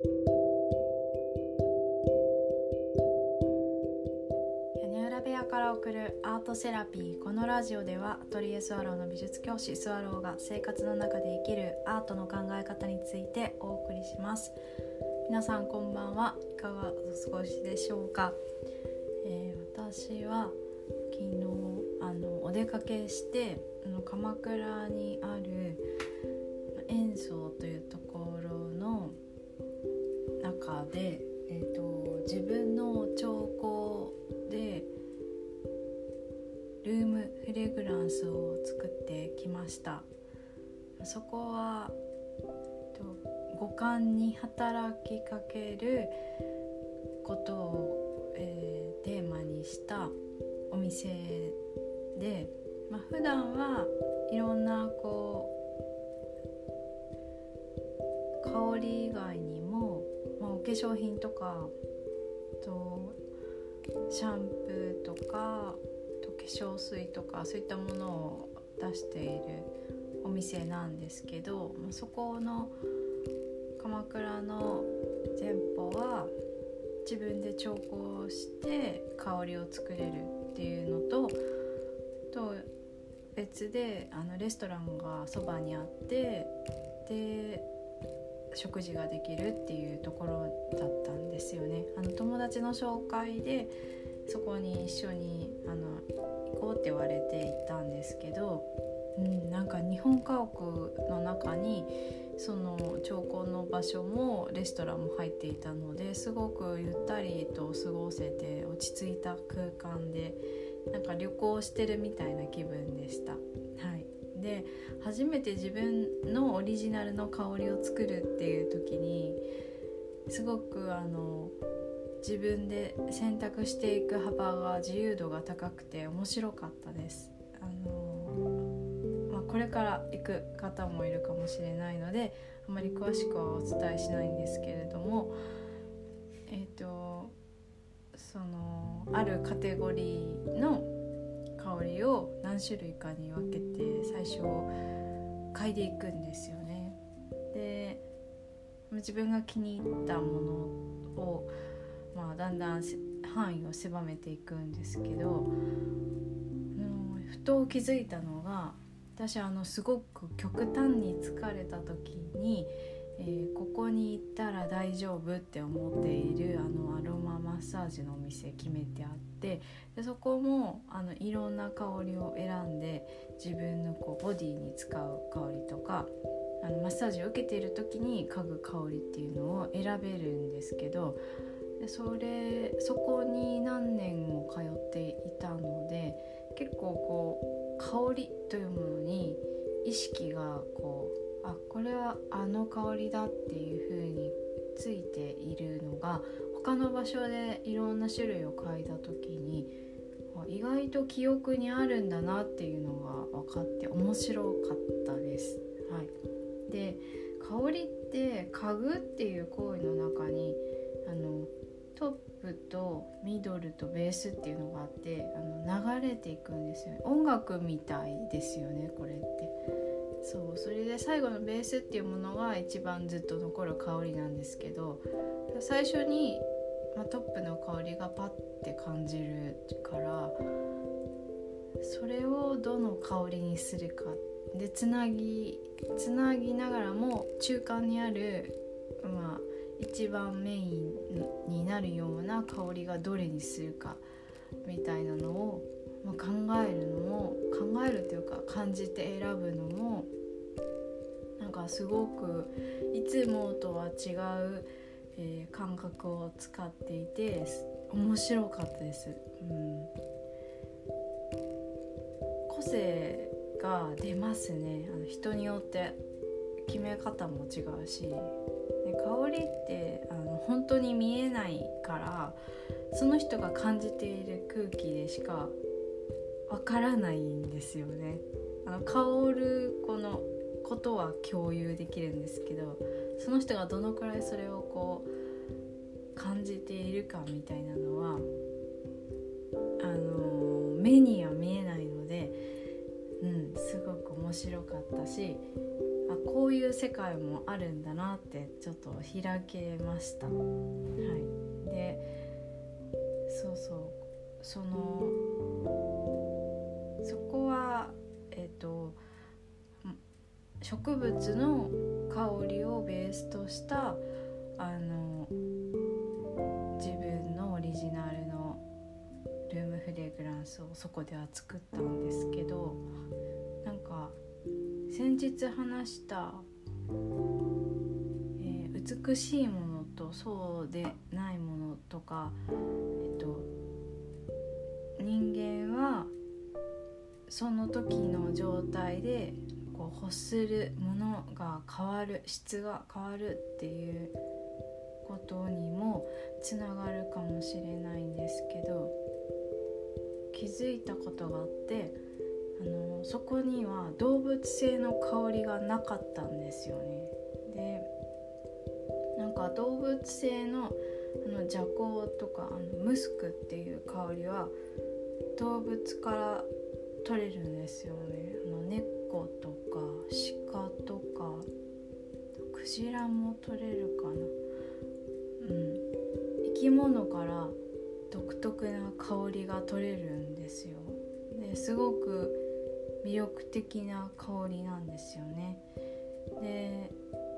屋根裏部屋から送るアートセラピー。このラジオではアトリエスワローの美術教師スワローが生活の中で生きるアートの考え方についてお送りします。皆さんこんばんは。いかがお過ごしでしょうか、えー、私は昨日あのお出かけしてあの鎌倉にある演奏というところ中で、えーと、自分の彫刻でルームフレグランスを作ってきました。そこは五感に働きかけることを、えー、テーマにしたお店で、まあ、普段はいろんなこう香り以外に、お化粧品とかとシャンプーとかと化粧水とかそういったものを出しているお店なんですけど、そこの鎌倉の店舗は自分で調香して香りを作れるっていうのとと別であのレストランがそばにあってで食事ができるっていうところだったんですよね。あの友達の紹介でそこに一緒にあの行こうって言われて行ったんですけど、うん、なんか日本家屋の中にその彫刻の場所もレストランも入っていたのですごくゆったりと過ごせて落ち着いた空間でなんか旅行してるみたいな気分でした。はい、で初めて自分のオリジナルの香りを作るっていう時にすごくあの自分で選択していく幅が自由度が高くて面白かったです。あのまあ、これから行く方もいるかもしれないのであまり詳しくはお伝えしないんですけれどもえっ、ー、とそのあるカテゴリーの香りを何種類かに分けて最初嗅いでいくんですよね。で自分が気に入ったものを、まあ、だんだん範囲を狭めていくんですけどふと気づいたのが私あのすごく極端に疲れた時にえー、に行ったら大丈夫って思っているあのアロママッサージのお店決めてあってでそこもあのいろんな香りを選んで自分のこうボディに使う香りとかあのマッサージを受けている時に嗅ぐ香りっていうのを選べるんですけどでそれそこに何年も通っていたので結構こう香りというものに意識がこうあこれはあの香りだっていう風についているのが他の場所でいろんな種類を嗅いだ時に意外と記憶にあるんだなっていうのが分かって面白かったです。はい、で香りって嗅ぐっていう行為の中にあのトップとミドルとベースっていうのがあってあの流れていくんですよね音楽みたいですよねこれって。そうそれで最後のベースっていうものが一番ずっと残る香りなんですけど最初に、まあ、トップの香りがパッて感じるからそれをどの香りにするか。でつなぎつなぎながらも中間にある、まあ、一番メインになるような香りがどれにするかみたいなのをま、考えるのも考えるというか感じて選ぶのもなんかすごくいつもとは違う、えー、感覚を使っていて面白かったです。うん、個性が出ますね。あの人によって。決め方も違うし。香りってあの本当に見えないからその人が感じている空気でしかわからないんですよね。あの香るこのことは共有できるんですけどその人がどのくらいそれをこう感じているかみたいなのはあの目には見えないので、うん、すごく面白かったしあこういう世界もあるんだなってちょっと開けました。はい、でそうそう。そのそこはえっ、ー、と植物の香りをベースとしたあの自分のオリジナルのルームフレグランスをそこでは作ったんですけどなんか先日話した、えー、美しいものとそうでないものとか、えっと、人間はその時の状態でこう欲するものが変わる質が変わるっていうことにもつながるかもしれないんですけど気づいたことがあってあのそこには動物性の香りがなかったんですよね。でなんか動物性のあの邪香とかあのムスクっていう香りは動物から取れるんですよね。あの猫とか鹿とかクジラも取れるかな。うん、生き物から独特な香りが取れるんですよ。ですごく魅力的な香りなんですよね。で、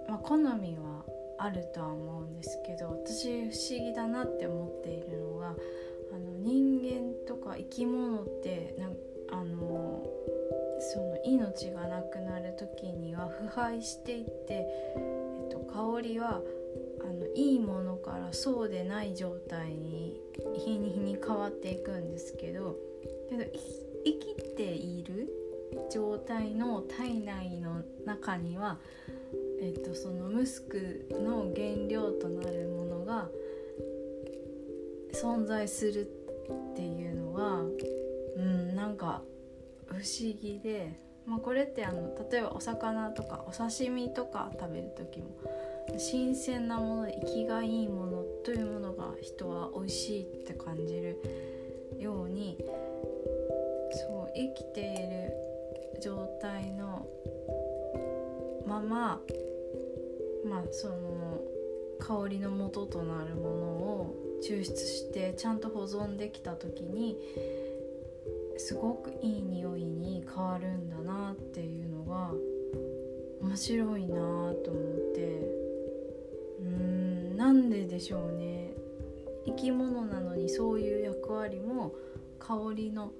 まあ、好みはあるとは思うんですけど私不思議だなって思っているのがあの人間とか生き物ってなんあのその命がなくなる時には腐敗していって、えっと、香りはあのいいものからそうでない状態に日に日に変わっていくんですけどけど生きている状態の体内の中には、えっと、そのムスクの原料となるものが存在するっていうのがなんか不思議で、まあ、これってあの例えばお魚とかお刺身とか食べる時も新鮮なもので生きがいいものというものが人は美味しいって感じるようにそう生きている状態のまままあその香りの元となるものを抽出してちゃんと保存できた時にすごくいい匂いに変わるんだなっていうのが面白いなと思って。うーんなんででしょうね。生き物なのにそういう役割も香りの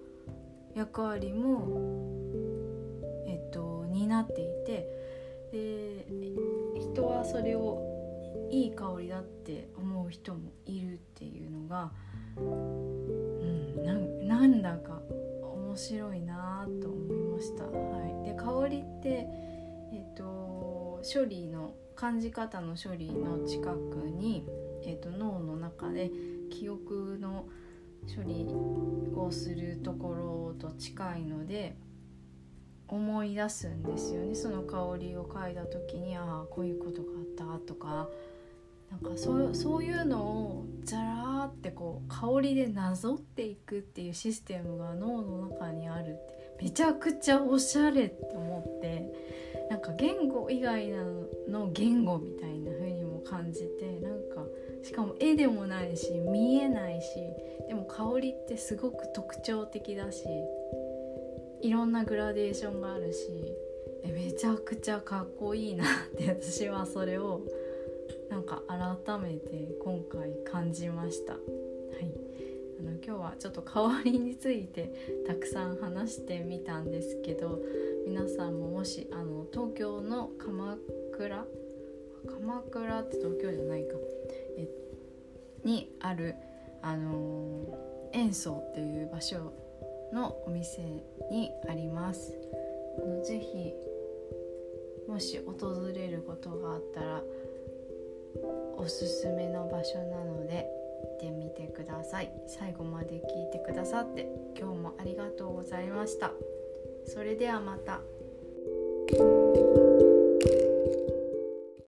役割もえっと担っていて。で人はそれをいい香りだって思う人もいるっていうのが、うん、なんだか面白いなと思いました。はい、で香りって、えっと、処理の感じ方の処理の近くに、えっと、脳の中で記憶の処理をするところと近いので思い出すんですよねその香りを嗅いだ時にああこういうことがあったとかなんかそうそういうのをザラーってこう香りでなぞっていくっていうシステムが脳の中にあるってめちゃくちゃおしゃれって思ってなんか言語以外の言語みたいな風にも感じてなんかしかも絵でもないし見えないしでも香りってすごく特徴的だしいろんなグラデーションがあるしめちゃくちゃかっこいいなって私はそれをなんか改めて今回感じました。はい。あの今日はちょっと香りについてたくさん話してみたんですけど皆さんももしあの東京の鎌倉鎌倉って東京じゃないか。えにあるあのー、塩素っていう場所のお店にあります。あのぜひもし訪れることがあったらおすすめの場所なので行ってみてください。最後まで聞いてくださって今日もありがとうございました。それではまた。